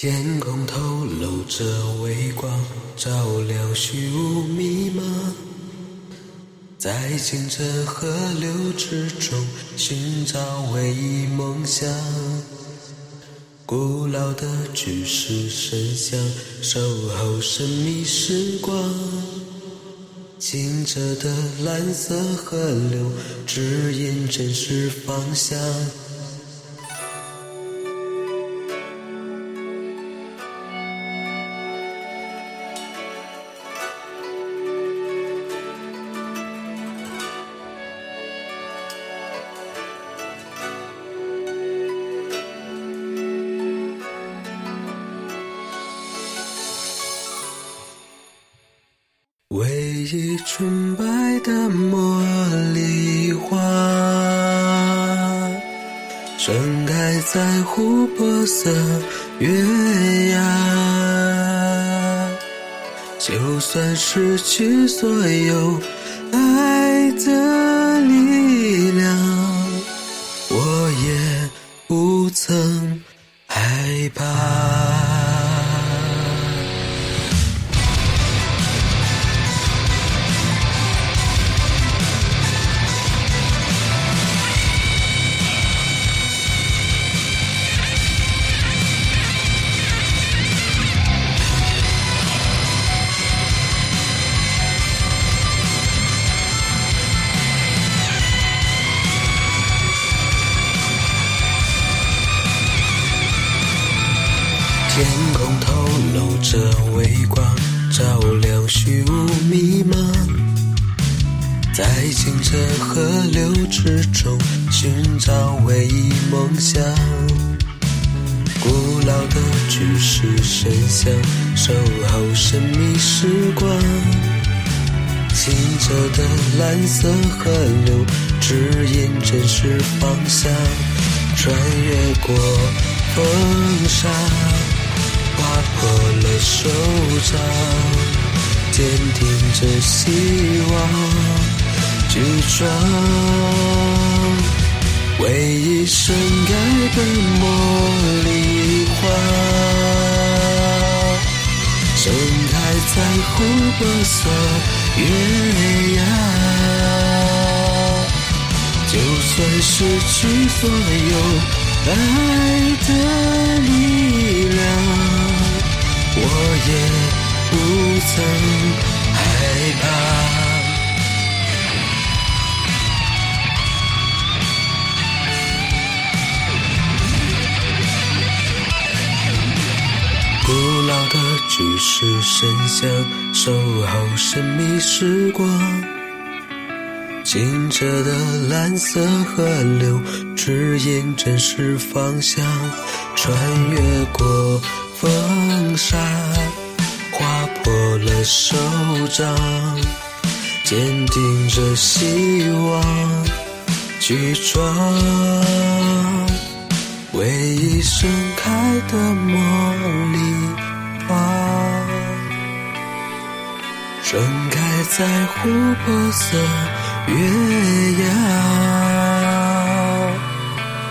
天空透露着微光，照亮虚无迷茫。在清澈河流之中寻找唯一梦想。古老的巨石神像，守候神秘时光。清澈的蓝色河流，指引真实方向。唯一纯白的茉莉花，盛开在琥珀色月牙。就算失去所有爱的力天空透露着微光，照亮虚无迷茫。在清澈河流之中寻找唯一梦想。古老的巨石神像，守候神秘时光。清澈的蓝色河流，指引真实方向。穿越过风沙。划破了手掌，坚定着希望，举装。唯一盛开的茉莉花，盛开在琥珀色月牙。就算失去所有爱的力量。我也不曾害怕。古老的巨石神像，守候神秘时光。清澈的蓝色河流，指引真实方向。穿越过。风沙划破了手掌，坚定着希望，去闯。唯一盛开的茉莉花，盛开在琥珀色月牙。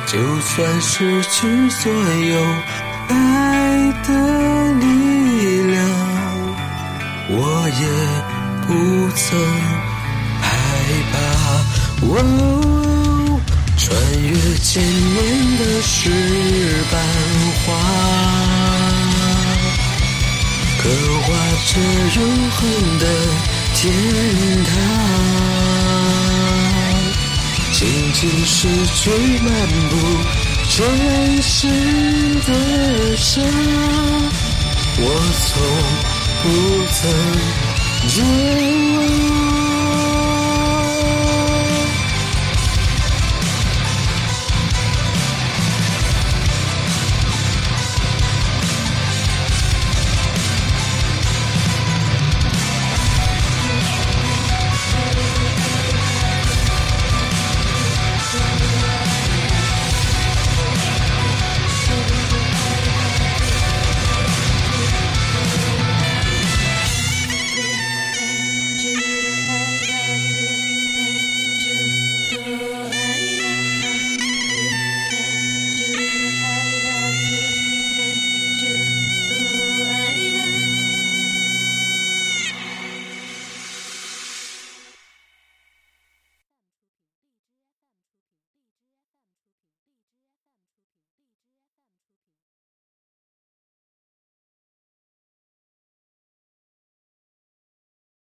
就算失去所有。爱的力量，我也不曾害怕。哦，穿越千年的石板画，刻画着永恒的天堂。静静失去漫步。真实的伤，我从不曾见。